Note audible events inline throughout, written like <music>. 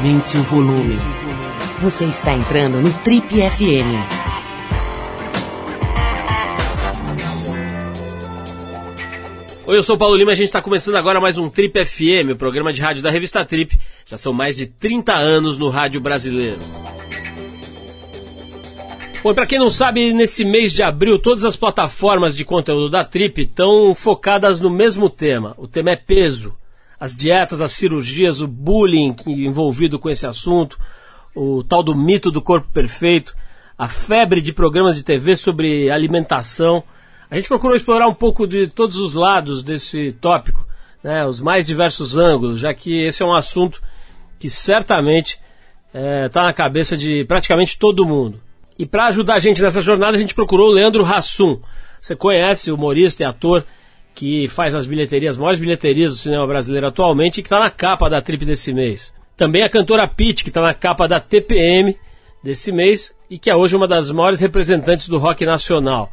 Aumente o volume. Você está entrando no Trip FM. Oi, eu sou o Paulo Lima e a gente está começando agora mais um Trip FM, o programa de rádio da revista Trip. Já são mais de 30 anos no rádio brasileiro. Bom, para quem não sabe, nesse mês de abril, todas as plataformas de conteúdo da Trip estão focadas no mesmo tema. O tema é peso. As dietas, as cirurgias, o bullying envolvido com esse assunto, o tal do mito do corpo perfeito, a febre de programas de TV sobre alimentação. A gente procurou explorar um pouco de todos os lados desse tópico, né, os mais diversos ângulos, já que esse é um assunto que certamente está é, na cabeça de praticamente todo mundo. E para ajudar a gente nessa jornada, a gente procurou o Leandro Hassum. Você conhece humorista e ator que faz as bilheterias, as maiores bilheterias do cinema brasileiro atualmente e que está na capa da Trip desse mês. Também a cantora Pete, que está na capa da TPM desse mês e que é hoje uma das maiores representantes do rock nacional.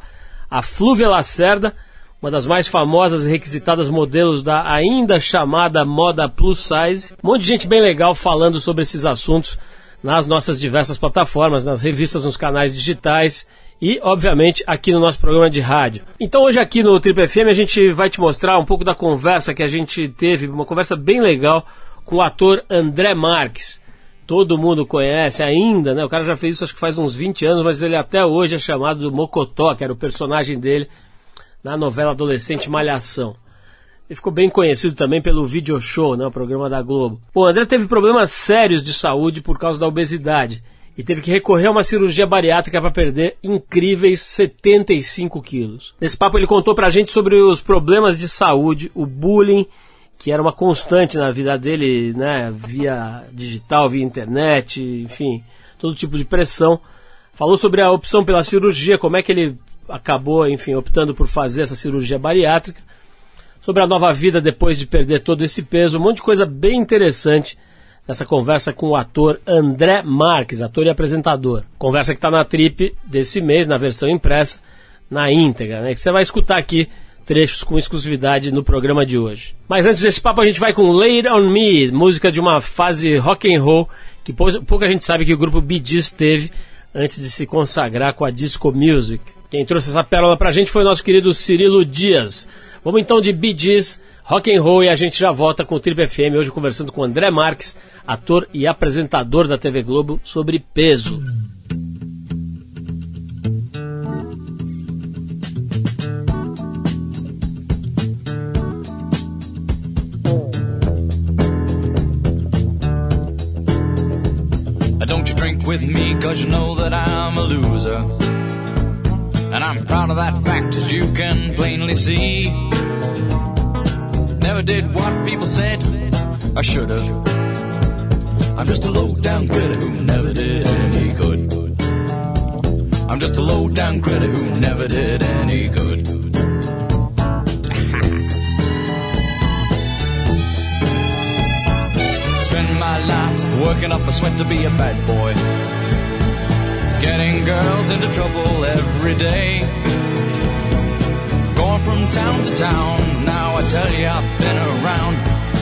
A Flúvia Lacerda, uma das mais famosas e requisitadas modelos da ainda chamada moda plus size. Um monte de gente bem legal falando sobre esses assuntos nas nossas diversas plataformas, nas revistas, nos canais digitais e, obviamente, aqui no nosso programa de rádio. Então, hoje aqui no Triple FM a gente vai te mostrar um pouco da conversa que a gente teve, uma conversa bem legal com o ator André Marques. Todo mundo conhece ainda, né? O cara já fez isso acho que faz uns 20 anos, mas ele até hoje é chamado do Mocotó, que era o personagem dele na novela adolescente Malhação. Ele ficou bem conhecido também pelo Video Show, né, o programa da Globo. O André teve problemas sérios de saúde por causa da obesidade e teve que recorrer a uma cirurgia bariátrica para perder incríveis 75 quilos. Nesse papo ele contou pra gente sobre os problemas de saúde, o bullying, que era uma constante na vida dele, né, via digital, via internet, enfim, todo tipo de pressão. Falou sobre a opção pela cirurgia, como é que ele acabou, enfim, optando por fazer essa cirurgia bariátrica sobre a nova vida depois de perder todo esse peso, um monte de coisa bem interessante nessa conversa com o ator André Marques, ator e apresentador. Conversa que está na Trip desse mês, na versão impressa, na íntegra, né? Que você vai escutar aqui trechos com exclusividade no programa de hoje. Mas antes desse papo a gente vai com Lay On Me, música de uma fase rock and roll que pouca gente sabe que o grupo Bee Gees teve antes de se consagrar com a disco music. Quem trouxe essa pérola pra gente foi nosso querido Cirilo Dias. Vamos então de Bee Gees, rock and roll e a gente já volta com o Triple FM hoje conversando com André Marques, ator e apresentador da TV Globo sobre peso. Don't you drink with me, cause you know that I'm a loser. And I'm proud of that fact, as you can plainly see. Never did what people said I should have. I'm just a low down critic who never did any good. I'm just a low down critic who never did any good. <laughs> Spend my life working up a sweat to be a bad boy Getting girls into trouble every day. Going from town to town, now I tell you I've been around.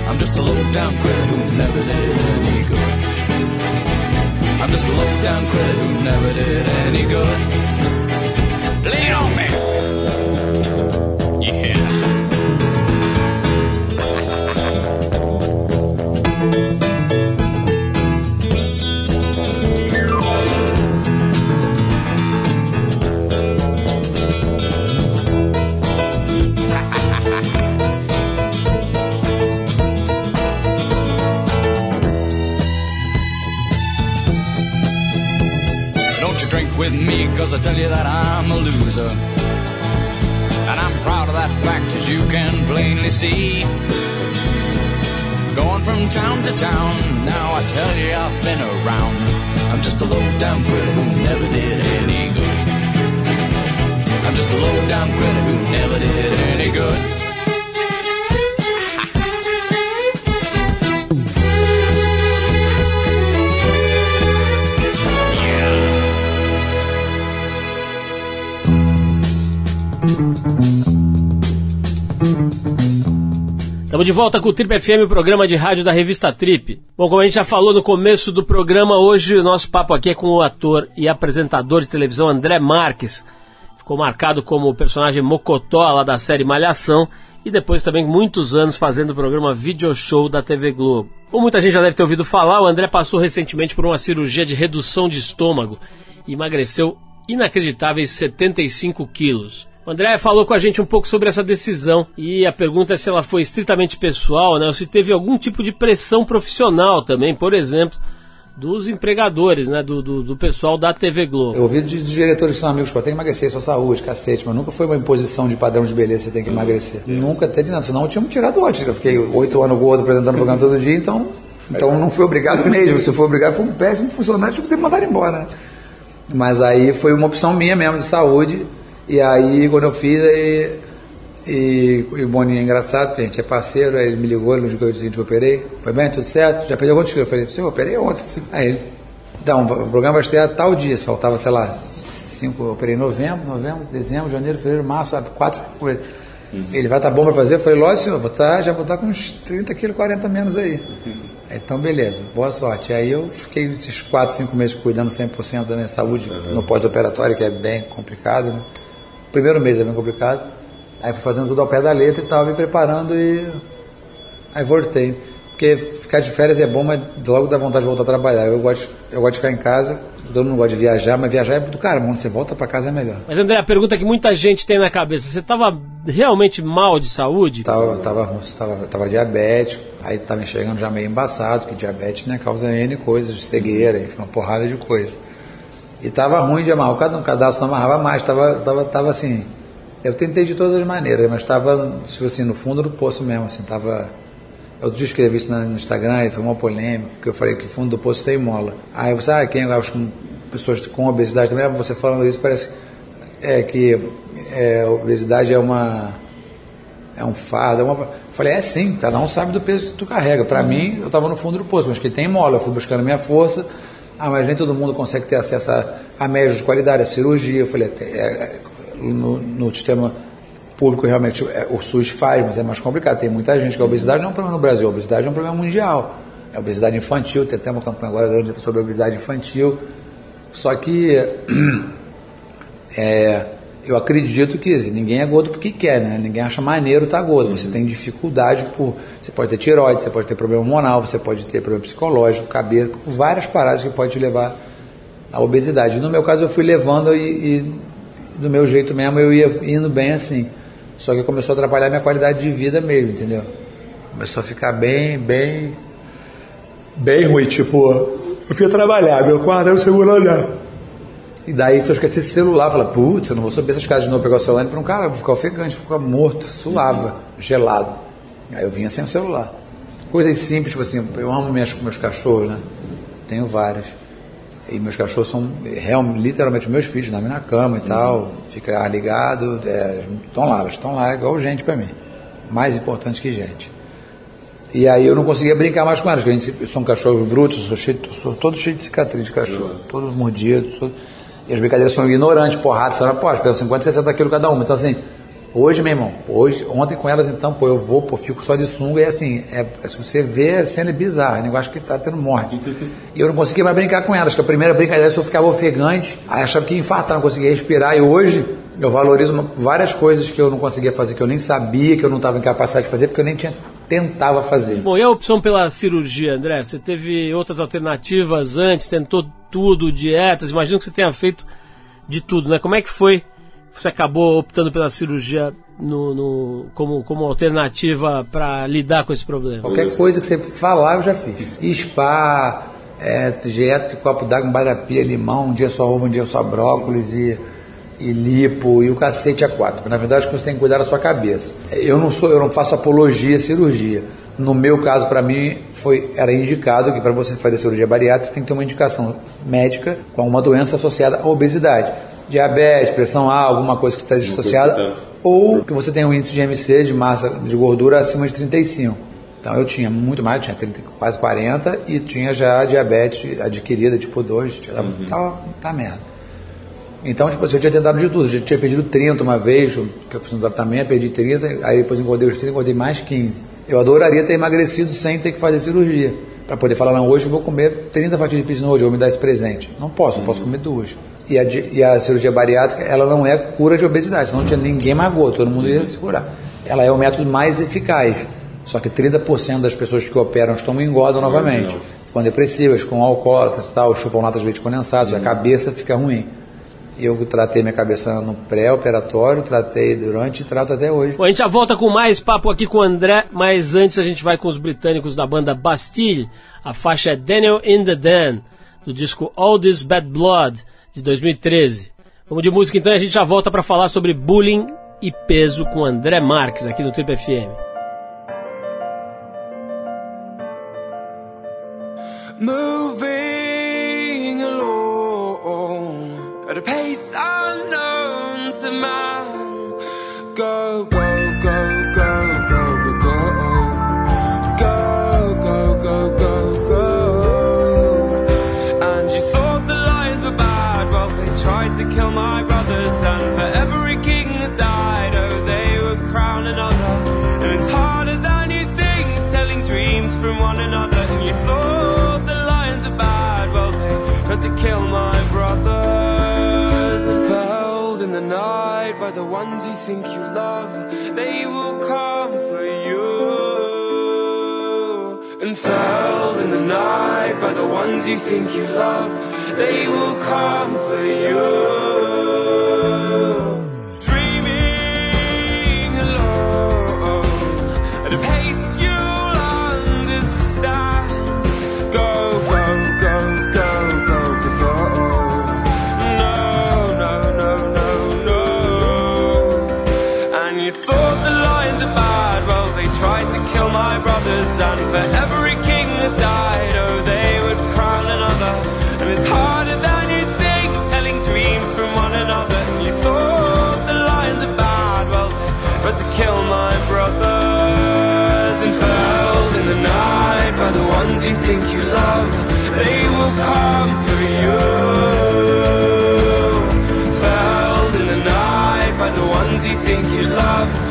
I'm just a low down critic who never did any good. I'm just a low down critic who never did any good. Cause I tell you that I'm a loser. And I'm proud of that fact, as you can plainly see. Going from town to town, now I tell you I've been around. I'm just a low down critter who never did any good. I'm just a low down critter who never did any good. Estamos de volta com o Trip FM, o programa de rádio da revista Trip. Bom, como a gente já falou no começo do programa, hoje o nosso papo aqui é com o ator e apresentador de televisão André Marques. Ficou marcado como o personagem Mocotó lá da série Malhação e depois também muitos anos fazendo o programa Video Show da TV Globo. Como muita gente já deve ter ouvido falar, o André passou recentemente por uma cirurgia de redução de estômago e emagreceu inacreditáveis 75 quilos. O André falou com a gente um pouco sobre essa decisão e a pergunta é se ela foi estritamente pessoal, né, ou se teve algum tipo de pressão profissional também, por exemplo, dos empregadores, né, do, do, do pessoal da TV Globo. Eu ouvi de, de diretores que são amigos, pô, tem que emagrecer, sua saúde, cacete, mas nunca foi uma imposição de padrão de beleza, você tem que emagrecer. Nunca teve nada, senão eu tinha me tirado antes. Eu fiquei oito anos gordo apresentando o programa todo dia, então, então não fui obrigado mesmo. Se for obrigado, foi um péssimo funcionário, tive que ter mandado embora. Né? Mas aí foi uma opção minha mesmo de saúde e aí, quando eu fiz, aí, e, e o Boninho é engraçado, porque a gente é parceiro, aí ele me ligou no dia que eu operei, foi bem, tudo certo? Já perdeu quantos quilos? Eu falei, senhor, eu operei ontem. <laughs> Aí ele, então, o programa vai estrear tal dia, faltava, sei lá, cinco, eu operei em novembro, novembro, dezembro, janeiro, fevereiro, março, quatro, cinco meses. Uhum. Ele vai estar tá bom para fazer? Eu falei, lógico, senhor, vou tá, já vou estar tá com uns 30 quilos, 40 menos aí. Uhum. Então, beleza, boa sorte. Aí eu fiquei esses 4, 5 meses cuidando 100% da minha saúde uhum. no pós-operatório, que é bem complicado, né? Primeiro mês é bem complicado. Aí fui fazendo tudo ao pé da letra e tal, me preparando e aí voltei. Porque ficar de férias é bom, mas logo dá vontade de voltar a trabalhar. Eu gosto, eu gosto de ficar em casa, todo mundo gosta de viajar, mas viajar é do cara, quando você volta para casa é melhor. Mas André, a pergunta que muita gente tem na cabeça, você estava realmente mal de saúde? Tava, tava, tava, tava diabético, aí estava enxergando já meio embaçado, porque diabetes né, causa N coisas, cegueira, enfim, uma porrada de coisas. E estava ruim de amarrar. Um cadastro não amarrava mais, estava tava, tava assim. Eu tentei de todas as maneiras, mas estava, tipo assim, no fundo do poço mesmo, assim, estava. Outro dia escrevi isso no Instagram e foi uma polêmica, porque eu falei que fundo do poço tem mola. Aí você, ah, quem acho que pessoas com obesidade também, você falando isso parece é, que é, obesidade é uma é um fardo, é uma... falei, é sim, cada um sabe do peso que tu carrega. Para mim, eu estava no fundo do poço, mas que tem mola, eu fui buscando minha força, ah, mas nem todo mundo consegue ter acesso a, a de qualidade, a cirurgia. Eu falei, é, no, no, sistema público realmente é, o SUS faz, mas é mais complicado. Tem muita gente que a obesidade não é um problema no Brasil, a obesidade é um problema mundial. É obesidade infantil, tem até uma campanha agora sobre a obesidade infantil. Só que <clears throat> é, eu acredito que assim, ninguém é gordo porque quer, né? Ninguém acha maneiro estar tá gordo. Você tem dificuldade por. Você pode ter tiroide, você pode ter problema hormonal, você pode ter problema psicológico, cabeça, várias paradas que pode te levar à obesidade. No meu caso, eu fui levando e, e do meu jeito mesmo eu ia indo bem assim. Só que começou a atrapalhar minha qualidade de vida mesmo, entendeu? Começou a ficar bem, bem. Bem ruim. Tipo, eu fui trabalhar, meu quarto era o segundo andar. E daí, se eu esquecesse esse celular, falei, putz, eu não vou subir essas casas de novo, pegar o celular para um cara, vou ficar ofegante, vou ficar morto, suava, gelado. Aí eu vinha sem o celular. Coisas simples, tipo assim, eu amo meus, meus cachorros, né? Tenho vários. E meus cachorros são real, literalmente meus filhos, na minha cama e uhum. tal. Fica ligado, estão é, lá, elas estão lá igual gente para mim. Mais importante que gente. E aí eu não conseguia brincar mais com elas, porque a gente, eu sou sou, cheio, sou todo cheio de cicatriz de cachorro, uhum. todos mordidos. Todo, e as brincadeiras são ignorantes, porradas, sabe? Pô, pelo 50, 60 quilos cada uma. Então, assim, hoje, meu irmão, hoje, ontem com elas, então, pô, eu vou, pô, fico só de sunga e assim, é, se você vê, a cena é bizarra, é negócio que tá tendo morte. e eu não conseguia mais brincar com elas, que a primeira brincadeira eu ficava ofegante, aí achava que ia infartar, não conseguia respirar, e hoje eu valorizo várias coisas que eu não conseguia fazer, que eu nem sabia, que eu não estava em capacidade de fazer, porque eu nem tinha tentava fazer. Bom, e a opção pela cirurgia, André? Você teve outras alternativas antes, tentou tudo, dietas, imagino que você tenha feito de tudo, né? Como é que foi? Você acabou optando pela cirurgia no, no como, como alternativa para lidar com esse problema? Qualquer coisa que você falar, eu já fiz. Spa, é, dieta de copo d'água, barapia, limão, um dia só ovo, um dia só brócolis e e lipo e o cacete a quatro. Na verdade, você tem que cuidar da sua cabeça. Eu não sou, eu não faço apologia à cirurgia. No meu caso, para mim, foi era indicado que para você fazer cirurgia bariátrica, você tem que ter uma indicação médica com uma doença associada à obesidade. Diabetes, pressão alta, alguma coisa que está associada, ou que você tenha um índice de MC, de massa de gordura, acima de 35. Então eu tinha muito mais, tinha 30, quase 40 e tinha já diabetes adquirida, tipo 2, tava, uhum. tava, tá merda. Então, tipo, eu tinha tentado de tudo. Eu tinha perdido 30 uma vez, que eu fiz um tratamento, perdi 30, aí depois engordei os 30, engordei mais 15. Eu adoraria ter emagrecido sem ter que fazer cirurgia. Para poder falar, não, hoje eu vou comer 30 fatias de pizza hoje, eu vou me dar esse presente. Não posso, não posso comer duas. E a, e a cirurgia bariátrica, ela não é cura de obesidade, senão não tinha ninguém magou, todo mundo ia se curar. Ela é o método mais eficaz. Só que 30% das pessoas que operam estão engordam novamente. Ficam depressivas, com alcoólatras, tal, chupam latas de leite condensados, a cabeça fica ruim. Eu tratei minha cabeça no pré-operatório, tratei durante e trato até hoje. Bom, a gente já volta com mais papo aqui com o André, mas antes a gente vai com os britânicos da banda Bastille. A faixa é Daniel in the Den, do disco All This Bad Blood, de 2013. Vamos de música então e a gente já volta para falar sobre bullying e peso com André Marques aqui no Trip FM. Moving at a pace unknown to man. Go, go, go, go, go, go, go. Go, go, go, go, go. And you thought the lions were bad, well, they tried to kill my brothers. And for every king that died, oh, they would crown another. And it's harder than you think, telling dreams from one another. And you thought the lions are bad, well, they tried to kill my night by the ones you think you love, they will come for you. And felled in the night by the ones you think you love, they will come for you. Think you love,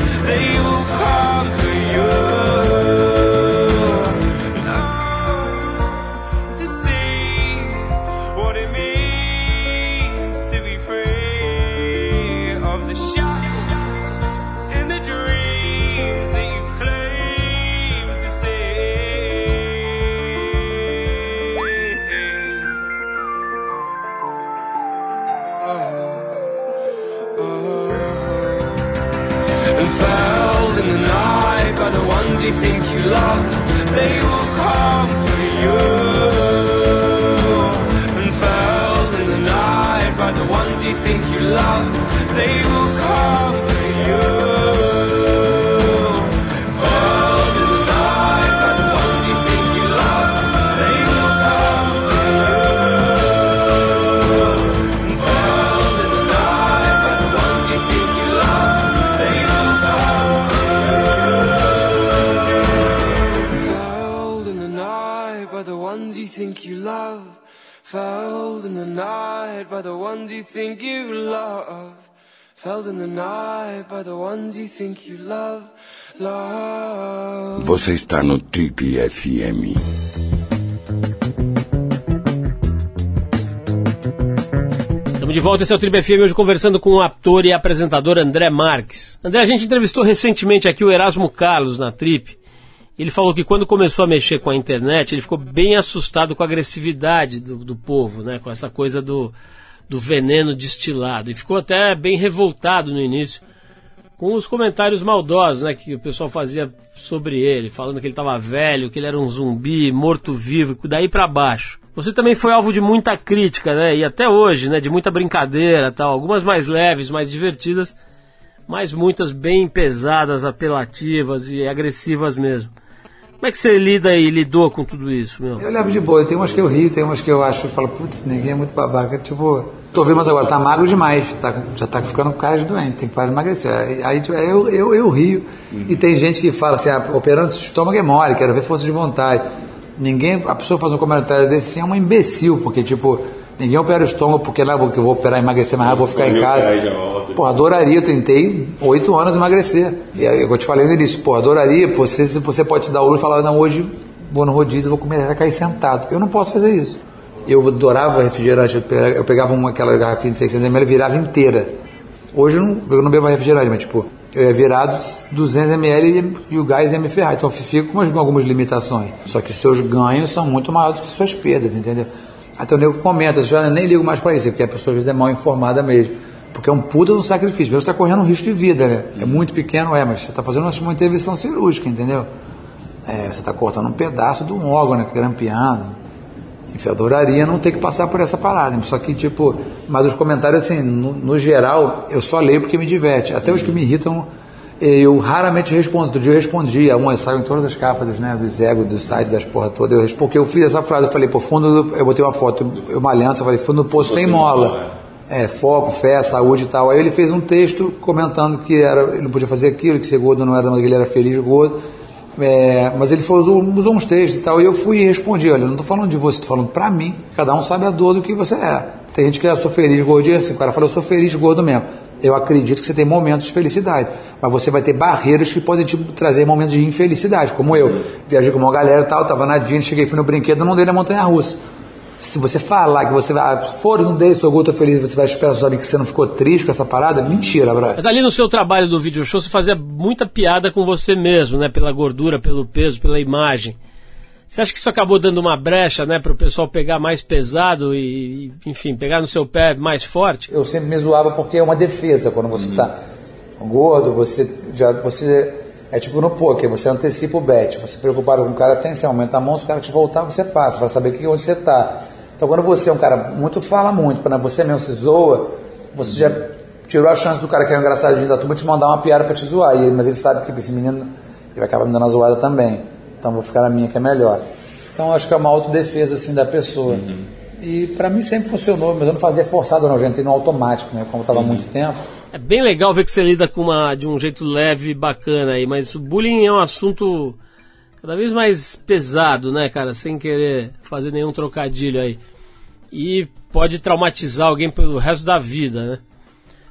Você está no Trip FM. Estamos de volta, esse é o Trip FM, hoje conversando com o ator e apresentador André Marques. André, a gente entrevistou recentemente aqui o Erasmo Carlos na Trip. Ele falou que quando começou a mexer com a internet, ele ficou bem assustado com a agressividade do, do povo, né? Com essa coisa do, do veneno destilado. E ficou até bem revoltado no início com os comentários maldosos né, que o pessoal fazia sobre ele, falando que ele estava velho, que ele era um zumbi, morto-vivo, daí para baixo. Você também foi alvo de muita crítica, né? E até hoje, né? De muita brincadeira tal. Algumas mais leves, mais divertidas, mas muitas bem pesadas, apelativas e agressivas mesmo. Como é que você lida e lidou com tudo isso, meu? Eu levo de boa, tem umas que eu rio, tem umas que eu acho, eu falo, putz, ninguém é muito babaca. Tipo, tô vendo, mas agora tá magro demais, tá, já tá ficando com cara de doente, tem que parar de emagrecer. Aí, tipo, eu, eu, eu rio. E tem gente que fala assim, ah, operando esse estômago é mole, quero ver força de vontade. Ninguém, a pessoa faz um comentário desse assim, é uma imbecil, porque tipo, Ninguém opera o estômago porque lá vou- que eu vou operar emagrecer mais rápido, vou ficar em casa. Pô, adoraria, eu tentei oito anos emagrecer. E aí, eu te falei no início, pô, adoraria, pô, você, você pode se dar o luxo e falar, não, hoje vou no rodízio, vou comer até cair sentado. Eu não posso fazer isso. Eu adorava refrigerante, eu pegava, uma, aquela garrafinha de 600ml e virava inteira. Hoje eu não, eu não bebo mais refrigerante, mas tipo, eu ia virar 200ml e, e o gás ia me ferrar. Então eu fico com umas- algumas limitações. Só que os seus ganhos são muito maiores do que suas perdas, entendeu? Até o nego comenta, já nem ligo mais pra isso, porque a pessoa às vezes é mal informada mesmo. Porque é um puta do sacrifício. Mesmo você está correndo um risco de vida, né? É muito pequeno, é, mas você está fazendo uma intervenção cirúrgica, entendeu? É, você está cortando um pedaço de um órgão, né? Grampeando. Enfim, adoraria não ter que passar por essa parada. Só que, tipo, mas os comentários, assim, no, no geral, eu só leio porque me diverte. Até os que me irritam, eu raramente respondo. Outro dia eu respondi, a uma saiu em todas as capas né, dos egos, dos sites, das porra toda. Eu respondi, porque eu fiz essa frase, eu falei, pô, fundo do, eu botei uma foto, eu malhando, eu falei, fundo do poço tem mola. É, foco, fé, saúde e tal. Aí ele fez um texto comentando que era, ele não podia fazer aquilo, que ser gordo não era, que ele era feliz gordo. É, mas ele foi, usou, usou uns textos e tal, e eu fui e respondi, olha, eu não estou falando de você, estou falando para mim, cada um sabe a dor do que você é. Tem gente que é, eu sou feliz gordo, e assim, o cara fala, eu sou feliz gordo mesmo. Eu acredito que você tem momentos de felicidade, mas você vai ter barreiras que podem te trazer momentos de infelicidade, como eu. Viajei com uma galera e tal, estava na Disney, cheguei, fui no brinquedo, não dei na montanha-russa. Se você falar que você vai, ah, fora, não dei, sou gordo, tô feliz, você vai esperar saber que você não ficou triste com essa parada, mentira, brother. Mas ali no seu trabalho do video show, você fazia muita piada com você mesmo, né? Pela gordura, pelo peso, pela imagem. Você acha que isso acabou dando uma brecha, né? Para o pessoal pegar mais pesado e, enfim, pegar no seu pé mais forte? eu sempre me zoava porque é uma defesa. Quando você está gordo, você já você é tipo no poker, você antecipa o bet. Você preocupado com o cara, você aumenta a mão, se o cara te voltar, você passa, vai saber que onde você está. Então quando você é um cara muito fala muito, quando você mesmo se zoa, você já tirou a chance do cara que é engraçadinho da turma te mandar uma piada para te zoar. E mas ele sabe que esse menino ele acabar me dando a zoada também. Então vou ficar na minha que é melhor. Então acho que é uma autodefesa assim da pessoa. E para mim sempre funcionou, mas eu não fazia forçado não, eu já entrei no automático, né? Como estava há muito tempo. É bem legal ver que você lida com uma, de um jeito leve e bacana aí, mas o bullying é um assunto cada vez mais pesado, né, cara? Sem querer fazer nenhum trocadilho aí. E pode traumatizar alguém pelo resto da vida, né?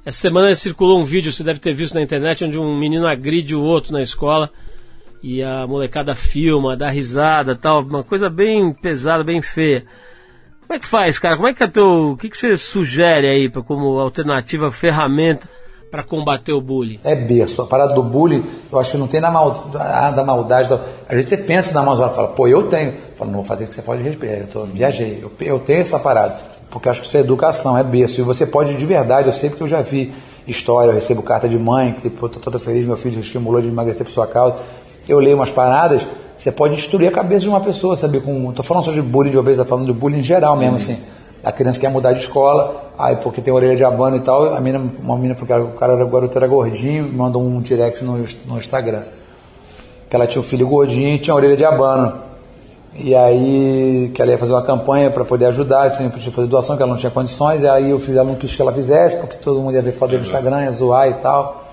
Essa semana circulou um vídeo, você deve ter visto na internet, onde um menino agride o outro na escola e a molecada filma, dá risada tal, uma coisa bem pesada, bem feia. Como é que faz, cara? Como é que é teu. O que, que você sugere aí pra, como alternativa, ferramenta para combater o bullying? É berço. A parada do bullying, eu acho que não tem na mal, ah, da maldade. Da... Às vezes você pensa na maldade, fala, pô, eu tenho. Eu falo, não vou fazer o que você pode respeitar. Eu tô, viajei. Eu, eu tenho essa parada. Porque eu acho que isso é educação, é berço. E você pode de verdade, eu sei porque eu já vi história, eu recebo carta de mãe, que pô, tô toda feliz, meu filho estimulou de emagrecer por sua causa. Eu leio umas paradas, você pode destruir a cabeça de uma pessoa, sabe? Com, tô falando só de bullying de obesa, tô falando de bullying em geral mesmo, assim. A criança quer mudar de escola, aí porque tem orelha de abano e tal, a mina, uma menina falou que o cara era, o garoto era gordinho, mandou um direct no, no Instagram. Que ela tinha um filho gordinho e tinha orelha de abano. E aí, que ela ia fazer uma campanha para poder ajudar, assim, podia fazer doação, que ela não tinha condições, e aí o filho dela não quis que ela fizesse, porque todo mundo ia ver foto no Instagram, ia zoar e tal,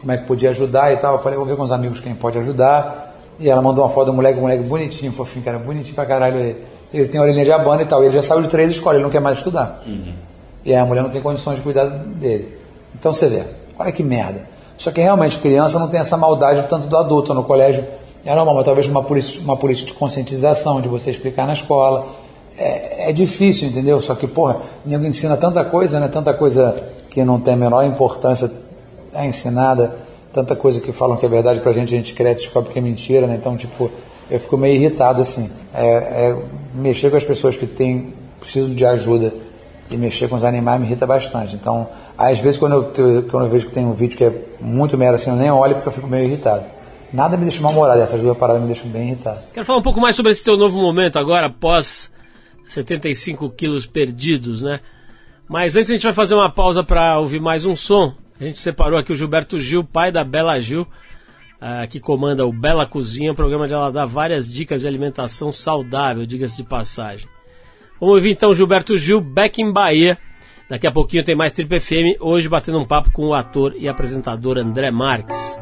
como é que podia ajudar e tal. Eu falei, vou ver com os amigos quem pode ajudar. E ela mandou uma foto do moleque, um moleque bonitinho, fofinho, cara, bonitinho pra caralho ele. Ele tem orelhinha de abano e tal, ele já saiu de três escolas, ele não quer mais estudar. E aí a mulher não tem condições de cuidar dele. Então você vê, olha que merda. Só que realmente criança não tem essa maldade tanto do adulto no colégio. É normal, mas talvez uma polícia, uma polícia de conscientização, de você explicar na escola. É, é difícil, entendeu? Só que, porra, nego ensina tanta coisa, né? Tanta coisa que não tem a menor importância é ensinada, tanta coisa que falam que é verdade pra gente, a gente cresce e descobre que é mentira, né? Então, tipo, eu fico meio irritado, assim. É, é, mexer com as pessoas que têm, precisam de ajuda e mexer com os animais me irrita bastante. Então, às vezes, quando eu, quando eu vejo que tem um vídeo que é muito merda assim, eu nem olho porque eu fico meio irritado. Nada me deixa mal-humorado, essas duas paradas me deixam bem irritado. Quero falar um pouco mais sobre esse teu novo momento agora, após 75 quilos perdidos, né? Mas antes a gente vai fazer uma pausa para ouvir mais um som. A gente separou aqui o Gilberto Gil, pai da Bela Gil, ah, que comanda o Bela Cozinha, um programa onde ela dá várias dicas de alimentação saudável, diga-se de passagem. Vamos ouvir então Gilberto Gil, Back in Bahia. Daqui a pouquinho tem mais Triple FM, hoje batendo um papo com o ator e apresentador André Marques.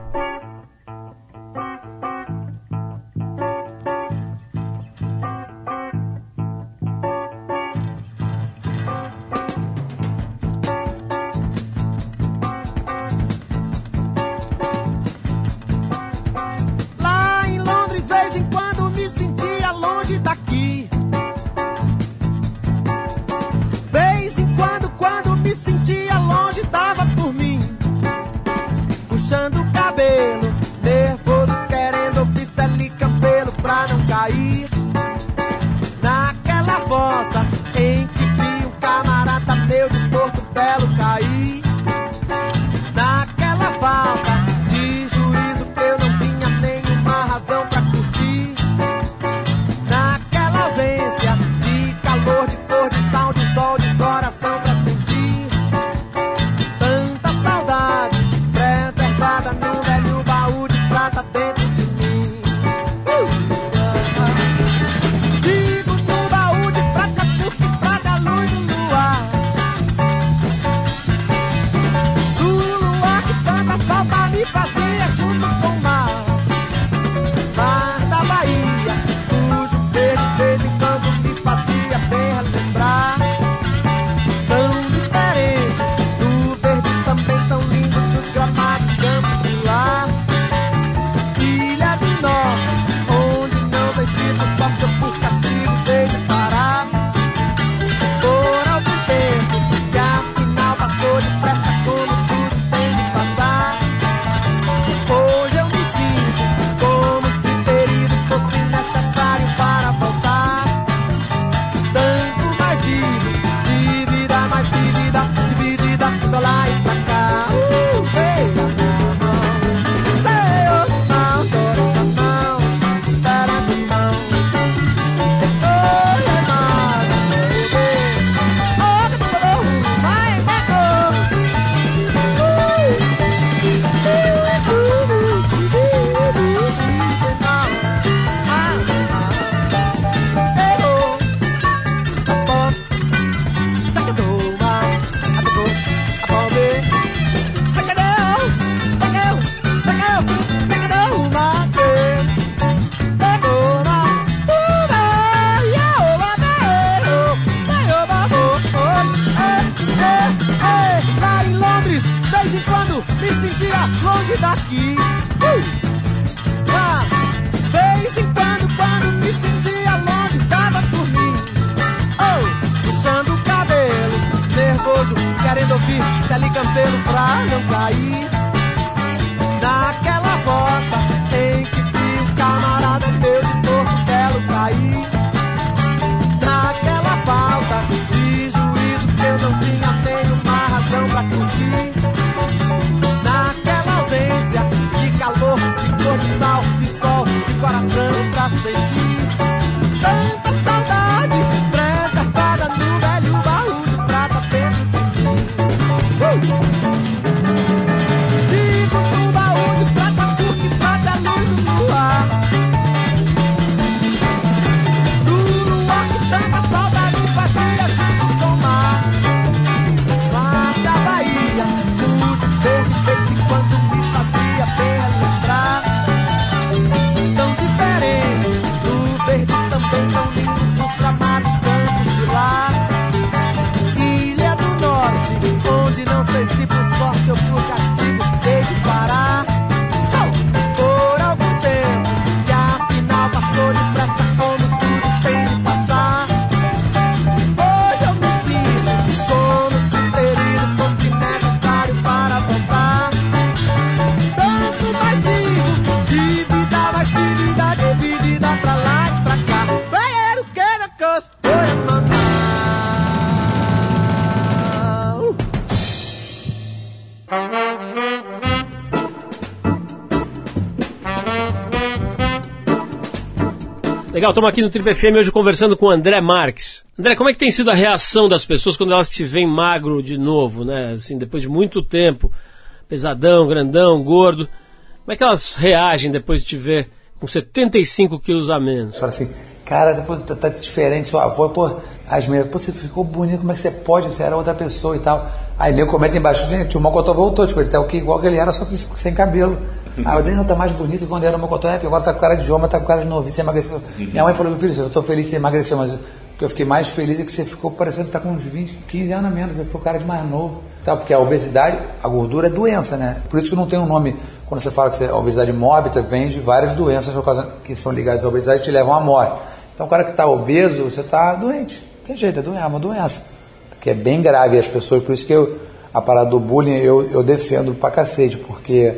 Sentia longe daqui. Uh! Ah, vez em quando, quando me sentia longe, dava por mim. Oh, puxando o cabelo, nervoso, querendo ouvir Celi Campelo pra não cair. Naquela fossa Legal, estamos aqui no Triple FM hoje conversando com o André Marques. André, como é que tem sido a reação das pessoas quando elas te veem magro de novo, né? Assim, depois de muito tempo, pesadão, grandão, gordo. Como é que elas reagem depois de te ver com 75 quilos a menos? Fala assim, cara, depois tá, tá diferente sua avó, pô, as meias, pô, você ficou bonito, como é que você pode? Você era outra pessoa e tal. Aí nego comenta embaixo, gente, o Mocotó voltou, tipo, ele tá igual que ele era, só que sem cabelo. Aí <laughs> o Daniel tá mais bonito quando era o Mocotó, é, porque agora tá com cara de jovem, tá com cara de novo, você emagreceu. Minha mãe falou, meu filho, eu tô feliz que você emagreceu, mas o que eu fiquei mais feliz é que você ficou parecendo que tá com uns 20, 15 anos a menos, você ficou cara de mais novo. Tá, porque a obesidade, a gordura é doença, né? Por isso que não tem um nome, quando você fala que você- a obesidade mórbida, vem de várias doenças que são ligadas à obesidade e te levam à morte. Então o cara que está obeso, você está doente. Não tem jeito, é doença, é uma doença. Que é bem grave as pessoas, por isso que eu, a parada do bullying eu, eu defendo pra cacete, porque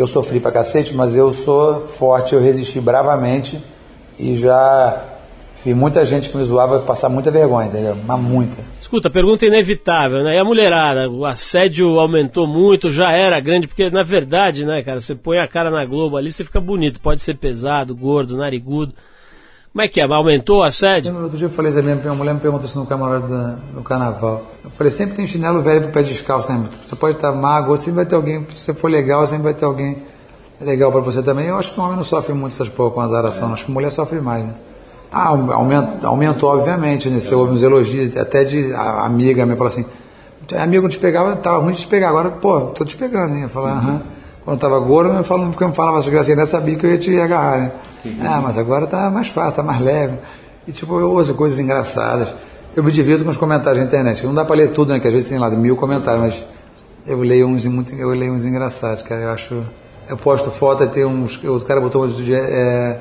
eu sofri pra cacete, mas eu sou forte, eu resisti bravamente e já vi muita gente que me zoava passar muita vergonha, entendeu? Mas muita. Escuta, pergunta inevitável, né? E a mulherada? O assédio aumentou muito, já era grande, porque na verdade, né, cara, você põe a cara na Globo ali, você fica bonito. Pode ser pesado, gordo, narigudo. Como é que é? Aumentou o assédio? Outro dia eu falei também, uma mulher me perguntou isso no camarote da- no carnaval. Eu falei, sempre tem chinelo velho pro pé descalço, né? Você pode estar magro, sempre vai ter alguém, se você for legal, sempre vai ter alguém legal pra você também. Eu acho que o homem não sofre muito essas porra com azaração, acho que a mulher sofre mais, né? Ah, aumentou, aumentou obviamente, né? Você ouve uns elogios, até de a amiga minha falou assim, amigo não te pegava, tava ruim de te pegar, agora, pô, tô te pegando, hein? Eu falei, aham. Quando eu tava gordo, eu falava, porque eu falava essas gracinhas, eu sabia que eu ia te agarrar, né? Ah, mas agora tá mais fácil, tá mais leve. E tipo, eu ouço coisas engraçadas. Eu me divirto com os comentários na internet. Não dá pra ler tudo, né? Que às vezes tem lá mil comentários, mas eu leio uns muito, eu leio uns engraçados, cara. Eu acho. Eu posto foto e tem uns. O cara botou outro dia. É,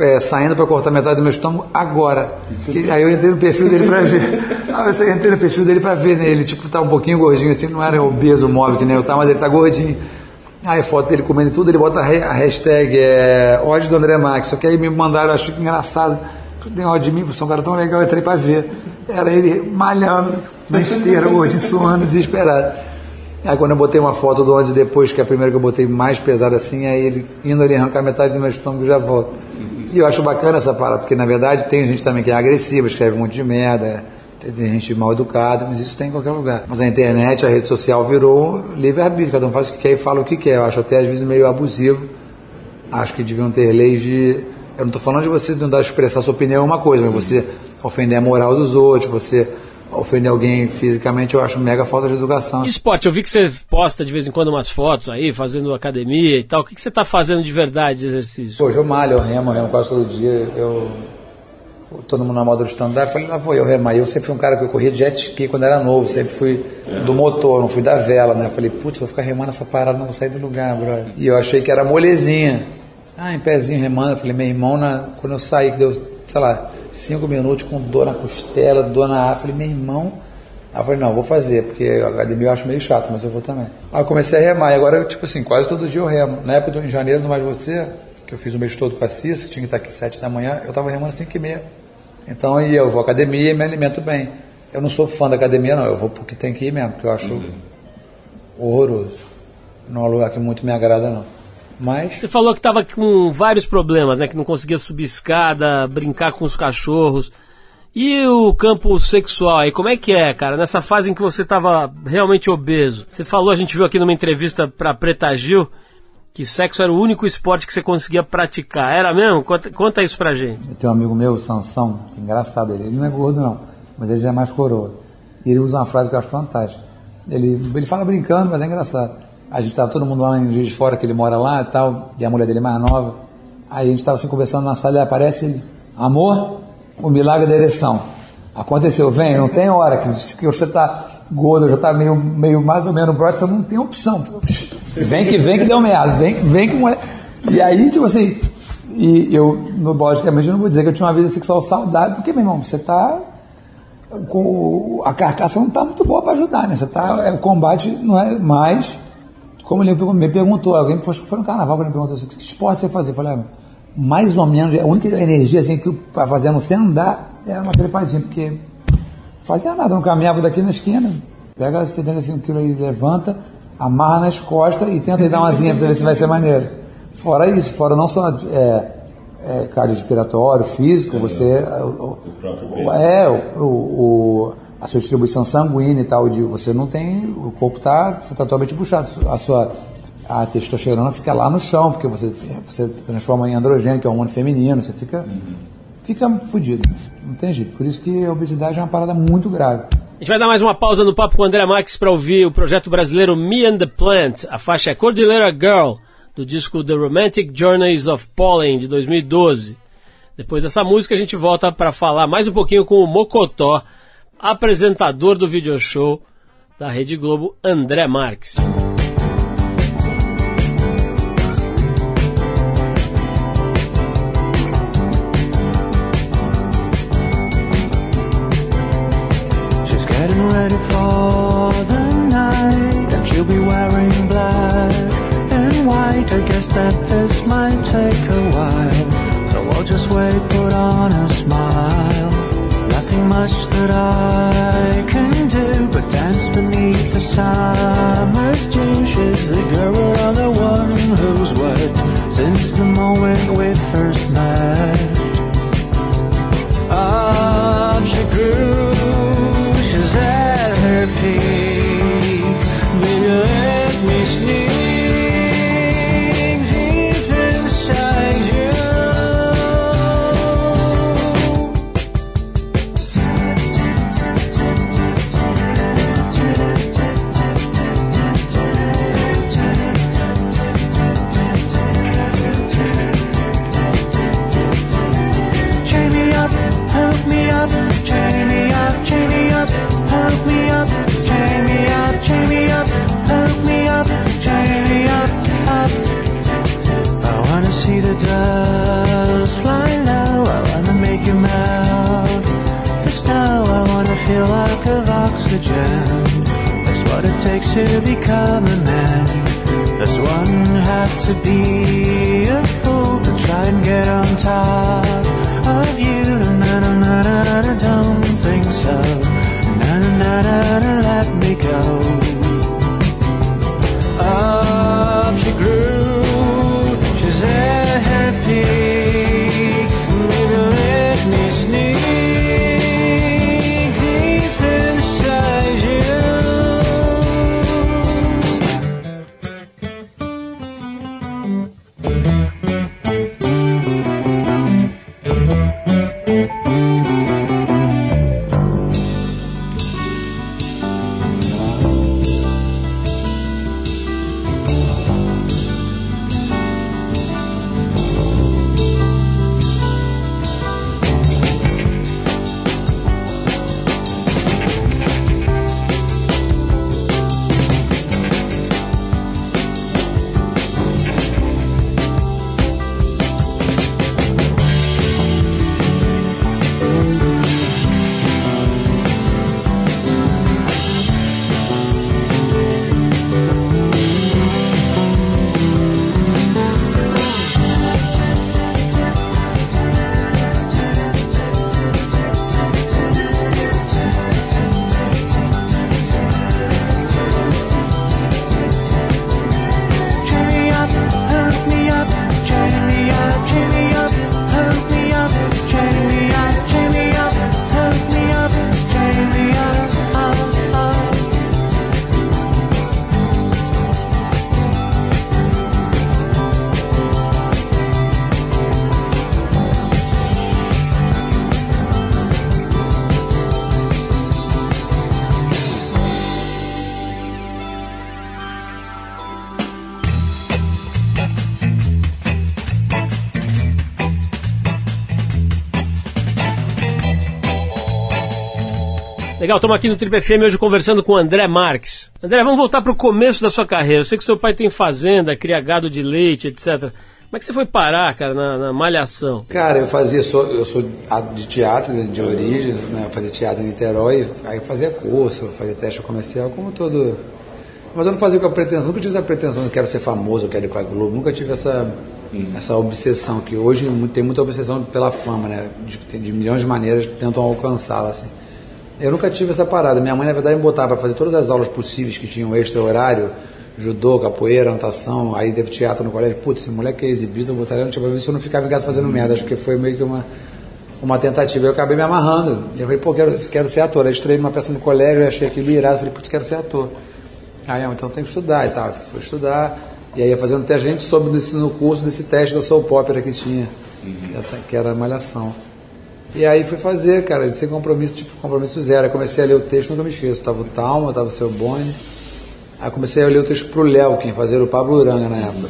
é, saindo para cortar metade do meu estômago agora. E aí eu entrei no perfil dele para ver. <laughs> Ah, eu entrei no perfil dele para ver, né? Ele tipo tá um pouquinho gordinho, assim, não era obeso, móvel que nem eu tava, mas ele tá gordinho. Aí foto dele comendo tudo, ele bota a, hashtag é, ódio do André Max. Só que aí me mandaram, acho engraçado. tem ódio de mim, porque sou um cara tão legal, eu entrei pra ver. Era ele malhando na esteira hoje, suando, desesperado. Aí quando eu botei uma foto do onde depois, que é a primeira que eu botei mais pesada assim, aí ele indo ali arrancar metade do meu estômago já volta. E eu acho bacana essa parada, porque na verdade tem gente também que é agressiva, escreve um monte de merda, tem gente mal educada, mas isso tem em qualquer lugar. Mas a internet, a rede social virou livre-arbítrio, cada um faz o que quer e fala o que quer. Eu acho até às vezes meio abusivo. Acho que deviam ter leis de. Eu não estou falando de você tentar expressar sua opinião é uma coisa, mas você ofender a moral dos outros, você ofender alguém fisicamente, eu acho mega falta de educação. Esporte, eu vi que você posta de vez em quando umas fotos aí, fazendo academia e tal. O que, que você está fazendo de verdade de exercício? Hoje eu malho, eu remo, eu remo quase todo dia. Eu, todo mundo na moda do stand-up, falei, lá vou eu remar. Eu sempre fui um cara que eu corria de jet ski quando era novo, sempre fui do motor, não fui da vela, né? Falei, putz, vou ficar remando essa parada, não vou sair do lugar, brother. E eu achei que era molezinha. Ah, em pezinho remando, eu falei, meu irmão, na, quando eu saí, que deu, sei lá, cinco minutos com dor na costela, dor na ar, falei, meu irmão. Aí eu falei, não, vou fazer, porque a academia eu acho meio chato, mas eu vou também. Aí eu comecei a remar, e agora, tipo assim, quase todo dia eu remo. Na época em janeiro, do Mais Você, que eu fiz o mês todo com a Cissa, que tinha que estar aqui sete da manhã, eu tava remando cinco e meia. Então eu vou à academia e me alimento bem. Eu não sou fã da academia, não, eu vou porque tem que ir mesmo, porque eu acho horroroso. Não é um lugar que muito me agrada, não. Mas Você falou que estava com vários problemas, né? Que não conseguia subir escada, brincar com os cachorros. E o campo sexual aí, como é que é, cara? Nessa fase em que você estava realmente obeso. Você falou, a gente viu aqui numa entrevista pra Preta Gil, que sexo era o único esporte que você conseguia praticar. Era mesmo? Conta, conta isso pra gente. Eu tenho um amigo meu, Sansão, que é engraçado ele. Ele não é gordo, não, mas ele já é mais coroa. E ele usa uma frase que eu acho fantástica. Ele, ele fala brincando, mas é engraçado. A gente estava todo mundo lá em Juiz de Fora, que ele mora lá e tal, e a mulher dele é mais nova. Aí a gente estava assim conversando na sala e aparece ele, amor, o milagre da ereção. Aconteceu, vem, não tem hora que, que você tá gordo, já tá meio, meio mais ou menos brother, você não tem opção. Vem que vem que deu merda, vem, vem que mulher. E aí, tipo assim, e eu, no- logicamente, eu não vou dizer que eu tinha uma vida sexual saudável, porque, meu irmão, você tá com a carcaça não está muito boa para ajudar, né? Você tá, é, o combate não é mais. Como ele me perguntou, alguém que foi no carnaval que ele me perguntou assim, que esporte você fazia? Eu falei, ah, mais ou menos, a única energia assim, que para fazendo sem andar era uma trepadinha, porque fazia nada, não caminhava daqui na esquina. Pega 75 quilos aí, levanta, amarra nas costas e tenta dar uma zinha pra você ver se vai ser maneiro. Fora isso, fora não só é, é, cardiorrespiratório, físico, você. o- o- é, o, o- a sua distribuição sanguínea e tal, de, você não tem. O corpo está tá totalmente puxado. A sua. A testosterona fica lá no chão, porque você, você transforma em androgênio, que é um hormônio feminino, você fica. Fica fudido. Não tem jeito. Por isso que a obesidade é uma parada muito grave. A gente vai dar mais uma pausa no papo com o André Marques para ouvir o projeto brasileiro Me and the Plant. A faixa é Cordillera Girl, do disco The Romantic Journeys of Pollen, de 2012. Depois dessa música, a gente volta para falar mais um pouquinho com o Mocotó, apresentador do video show da Rede Globo, André Marques. pasar. Legal, estamos aqui no Triple FM hoje conversando com o André Marques. André, vamos voltar para o começo da sua carreira. Eu sei que seu pai tem fazenda, cria gado de leite, etc. Como é que você foi parar, cara, na, na malhação? Cara, eu fazia, sou, eu sou de teatro de, de origem, né? Eu fazia teatro em Niterói, aí eu fazia curso, fazia teste comercial, como todo. Mas eu não fazia com a pretensão, nunca tive essa pretensão de quero ser famoso, eu quero ir pra Globo, nunca tive essa, essa obsessão, que hoje tem muita obsessão pela fama, né? De, de milhões de maneiras tentam alcançá-la, assim. Eu nunca tive essa parada. Minha mãe, na verdade, me botava para fazer todas as aulas possíveis que tinham extra horário, judô, capoeira, natação, aí teve teatro no colégio. Putz, esse moleque é exibido, eu botaria no tipo, se eu não ficava em casa fazendo merda. Acho que foi meio que uma, uma tentativa. Eu acabei me amarrando. E eu falei, pô, quero, quero ser ator. Aí estreiei numa peça no colégio, eu achei aquilo irado. Falei, putz, quero ser ator. Aí, eu, então tem que estudar e tal. Fui estudar. E aí fazendo teste, a gente soube no curso desse teste da soap opera que tinha, era- que era malhação. E aí fui fazer, cara, sem compromisso, tipo, compromisso zero. Aí comecei a ler o texto, nunca me esqueço. Tava o Talma, tava o seu Boni. Aí comecei a ler o texto pro Léo, quem fazia era o Pablo Uranga na época.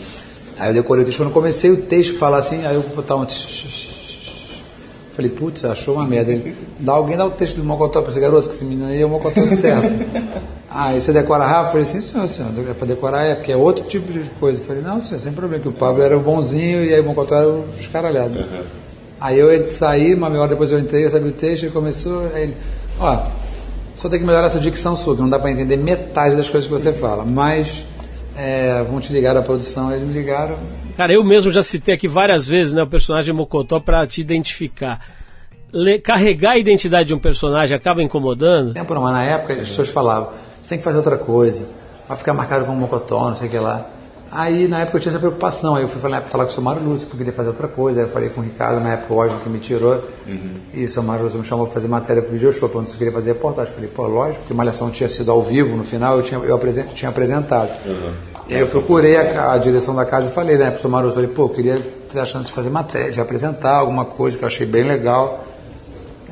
Aí eu decorei o texto, quando comecei o texto, falar assim, aí eu botar um... Falei, putz, achou uma merda. Ele, dá alguém dá o texto do Mocotó pra esse garoto, que esse menino aí é o Mocotó certo. Aí <laughs> você decora rápido? Falei, sim, senhor, senhor, é pra decorar, é porque é outro tipo de coisa. Falei, não, senhor, sem problema, que o Pablo era o bonzinho e aí o Mocotó era o escaralhado. Aí eu saí, uma meia hora depois eu entrei, eu sabia o texto, ele começou, aí ele, ó, só tem que melhorar essa dicção sua, que não dá para entender metade das coisas que você fala, mas é, vão te ligar da produção, eles me ligaram. Cara, eu mesmo já citei aqui várias vezes né, o personagem Mocotó para te identificar. Le- carregar a identidade de um personagem acaba incomodando? Tempo não, mas na época as pessoas falavam, você tem que fazer outra coisa, vai ficar marcado como Mocotó, não sei o que lá. Aí na época eu tinha essa preocupação, aí eu fui falar, falar com o Somário Lúcio, que eu queria fazer outra coisa, aí eu falei com o Ricardo, na época o Osmo que me tirou, e o Somário Lúcio me chamou para fazer matéria pro Video Show, perguntou se eu queria fazer reportagem. Eu falei, pô, lógico, porque Malhação tinha sido ao vivo, no final eu tinha, eu apresen- tinha apresentado. E aí eu procurei a, a direção da casa e falei, né, pro Somário Lúcio, falei, pô, eu queria ter a chance de fazer matéria, de apresentar alguma coisa que eu achei bem legal.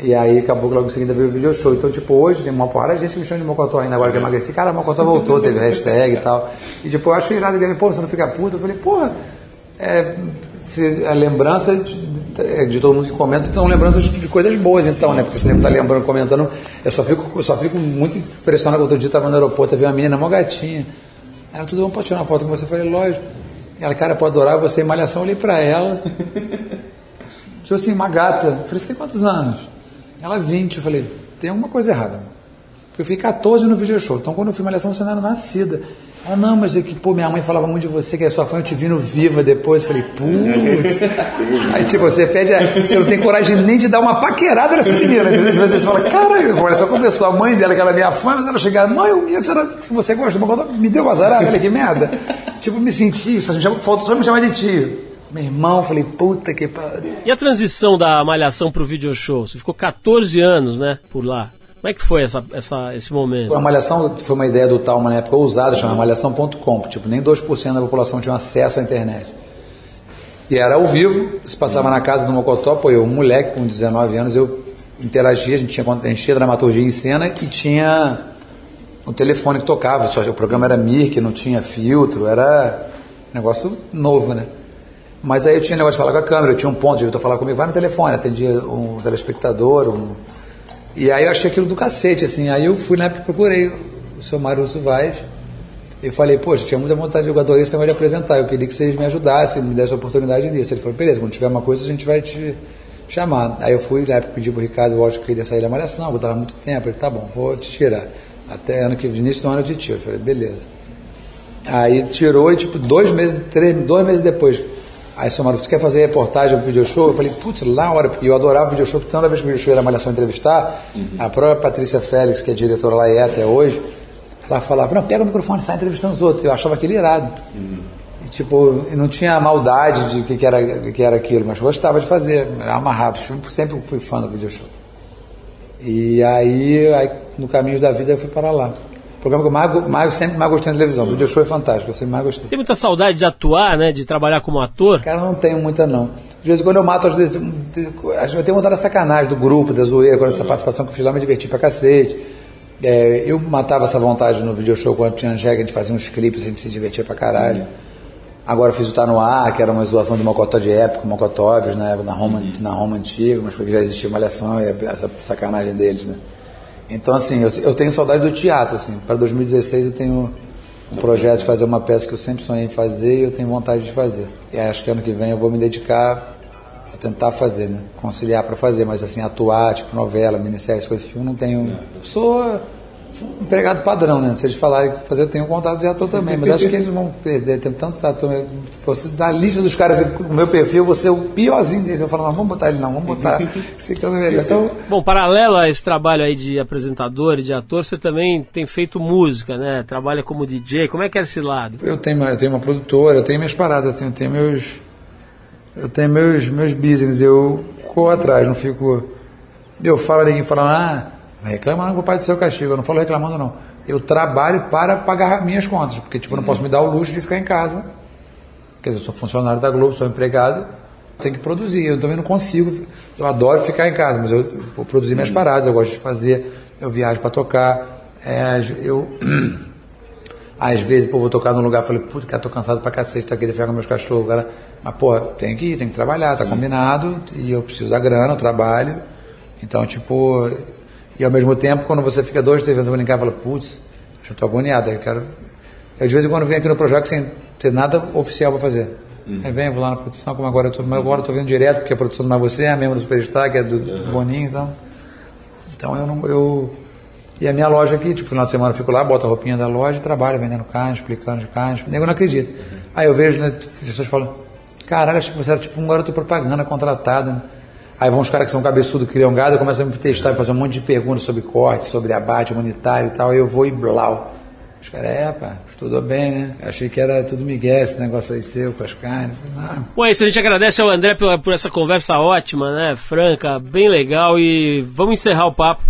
E aí acabou que logo em seguida veio o video show. Então, tipo, hoje tem uma porrada de gente que me chama de Mocotó ainda, agora que eu emagreci. Cara, Mocotó voltou, teve hashtag e tal. E tipo, eu acho irado ele, pô, você não fica puto? Eu falei, pô, é, se a lembrança de, de- de todo mundo que comenta são lembranças de, de coisas boas, então, né? Porque você lembra tá lembrando, comentando. Eu só fico, eu só fico muito impressionado outro dia tava no aeroporto, vi uma menina, uma gatinha. Ela, tudo bom, pode tirar uma foto com você? Eu falei, lógico. Ela, cara, pode adorar você malhação, eu olhei pra ela. <laughs> Tipo assim, uma gata. Eu falei, você tem quantos anos? Ela, 20. Eu falei, tem alguma coisa errada. Porque eu fiquei 14 no video show. Então, quando eu fui malhação, você não era nascida. Ah, não, mas é que, pô, minha mãe falava muito de você, que é sua fã, eu te vi no Viva depois. Eu falei, putz. <laughs> Aí, tipo, você pede, a- você não tem coragem nem de dar uma paquerada nessa menina, entendeu? Tipo, Você fala, caralho, olha só começou a mãe dela, que era minha fã, mas ela chegava, mãe, o meu, que você gosta de uma coisa? Me deu uma zarada, olha que merda. tipo, me senti, só me chama, falta só me chamar de tio. Meu irmão, falei, puta que pariu. E a transição da Malhação pro video show? Você ficou 14 anos, né, por lá. Como é que foi essa, essa, esse momento? A Malhação foi uma ideia do Talma na época ousada, chamava Malhação.com. Tipo, nem 2% da população tinha acesso à internet. E era ao vivo, se passava na casa do Mocotó, pô, eu, um moleque com 19 anos, eu interagia, a gente tinha, a gente tinha dramaturgia em cena e tinha o telefone que tocava, que o programa era Mirk, não tinha filtro, era um negócio novo, né? Mas aí eu tinha negócio de falar com a câmera, eu tinha um ponto, o diretor falava comigo, vai no telefone, atendia um telespectador, um... E aí eu achei aquilo do cacete, assim, aí eu fui na época procurei o seu Mário Vaz, e falei, poxa, tinha muita vontade, eu adorei esse negócio de apresentar, eu queria que vocês me ajudassem, me dessem oportunidade nisso. Ele falou, beleza, quando tiver uma coisa a gente vai te chamar. Aí eu fui, na época pedi pro Ricardo, eu acho que queria sair da malhação, eu tava muito tempo, ele, tá bom, vou te tirar. Até ano que início do ano te tiro. Eu falei, beleza. Aí tirou e tipo, dois meses, três, dois meses depois. Aí o Mário, você quer fazer reportagem pro video show? Eu falei, putz, lá hora, porque eu adorava o video show, porque toda vez que o video show era malhação entrevistar, a própria Patrícia Félix, que é diretora lá e é até hoje, ela falava, não, pega o microfone e sai entrevistando os outros. Eu achava aquilo irado. E, tipo, não tinha maldade de que, que, era, que era aquilo, mas gostava de fazer, amarrava. Sempre fui fã do video show. E aí, aí, no caminho da vida, eu fui para lá. Programa que eu mais, go- mais, sempre mais gostei na televisão. O video show é fantástico, eu sempre mais gostei. Tem muita saudade de atuar, né, de trabalhar como ator? Cara, eu não tenho muita não. De vez em quando eu mato, às vezes, eu tenho vontade da sacanagem, do grupo, da zoeira, quando essa participação que eu fiz lá, me diverti pra cacete. É, eu matava essa vontade no video show quando tinha Angélica, a gente fazia uns clipes, a gente se divertia pra caralho. Agora eu fiz o Tá No Ar, que era uma zoação de Mocotó de época, Mocotóvios, né, na Roma, na Roma antiga, mas porque já existia malhação e essa sacanagem deles, né. Então, assim, eu, eu tenho saudade do teatro, assim. Para 2016 eu tenho um projeto de fazer uma peça que eu sempre sonhei em fazer e eu tenho vontade de fazer. E acho que ano que vem eu vou me dedicar a tentar fazer, né? Conciliar para fazer, mas assim, atuar, tipo novela, minissérie, coisa de filme, não tenho. Eu sou empregado padrão, né? Se eles falarem fazer, eu tenho vontade de ator também, mas acho que eles vão perder. Tem tantos atores. Se fosse da lista dos caras, o meu perfil, eu vou ser o piorzinho deles. Eu falo, não, vamos botar ele não, vamos botar <laughs> esse que eu não melhor. Então, Bom, paralelo a esse trabalho aí de apresentador e de ator, você também tem feito música, né? Trabalha como DJ. Como é que é esse lado? Eu tenho, uma- eu tenho uma produtora, eu tenho minhas paradas, assim, eu tenho meus. Eu tenho meus, meus business, eu corro atrás, não fico. Eu falo, ninguém fala, ah, reclamando com o pai do seu castigo, eu não falo reclamando não. Eu trabalho para pagar minhas contas, porque tipo, eu não posso me dar o luxo de ficar em casa. Quer dizer, eu sou funcionário da Globo, sou empregado, tenho que produzir. Eu também não consigo. Eu adoro ficar em casa, mas eu, vou produzir minhas paradas, eu gosto de fazer, eu viajo para tocar. É, eu <clears throat> às vezes, pô, vou tocar num lugar, falei, puta, cara, tô cansado pra cacete, tá aqui de ficar com meus cachorros, cara. Mas, pô, tem que ir, tem que trabalhar, tá combinado, e eu preciso da grana, eu trabalho. Então, tipo, e ao mesmo tempo, quando você fica dois, três vezes brincar, fala, putz, já tô agoniado, eu quero. Eu, de vez em quando venho aqui no projeto sem ter nada oficial pra fazer. Aí venho, vou lá na produção, como agora eu tô, agora eu tô vindo direto, porque a produção não é você, é a membro do Superstar, que é do Boninho, então. Então eu não. Eu, e a minha loja aqui, tipo, final de semana eu fico lá, boto a roupinha da loja e trabalho vendendo carne, explicando de carne. O nego não acredita. Aí eu vejo, né, as pessoas falam, caralho, achei que você era tipo um garoto de propaganda contratado, né? Aí vão os caras que são cabeçudo, criam gado, começam a me testar, fazer um monte de perguntas sobre corte, sobre abate humanitário e tal, aí eu vou e blau. Os caras, é, pá, estudou bem, né? Achei que era tudo migué, esse negócio aí seu com as carnes. Bom, é isso. A gente agradece ao André pela, por essa conversa ótima, né? Franca, bem legal. E vamos encerrar o papo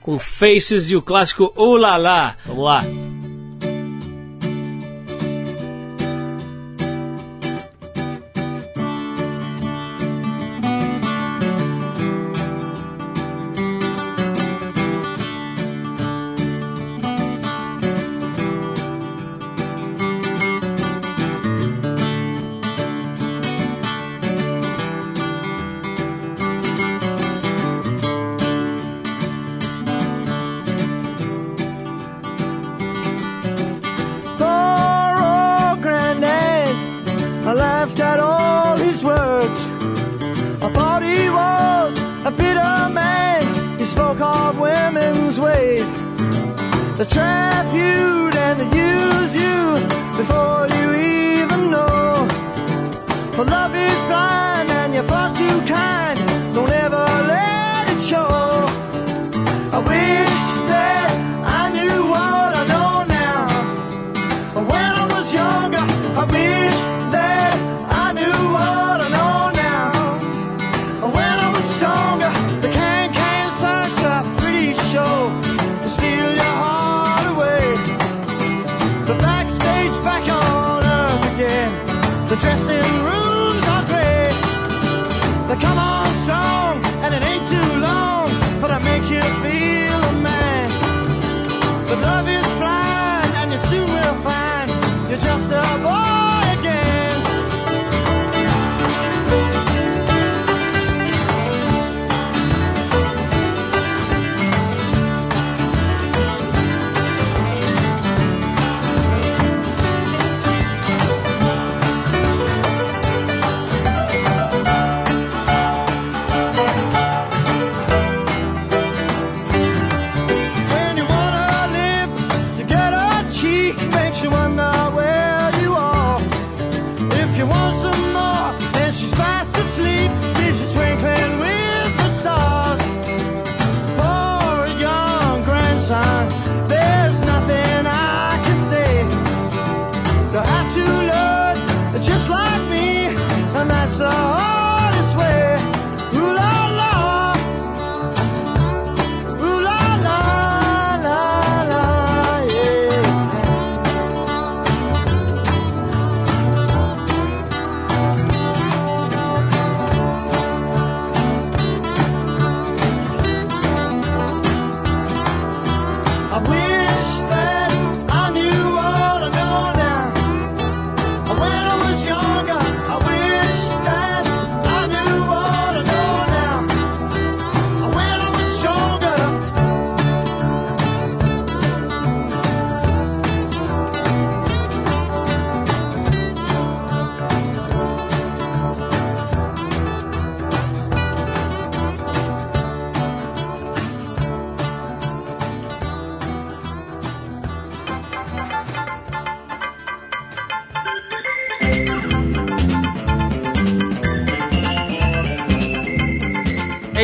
com Faces e o clássico La La. Vamos lá. after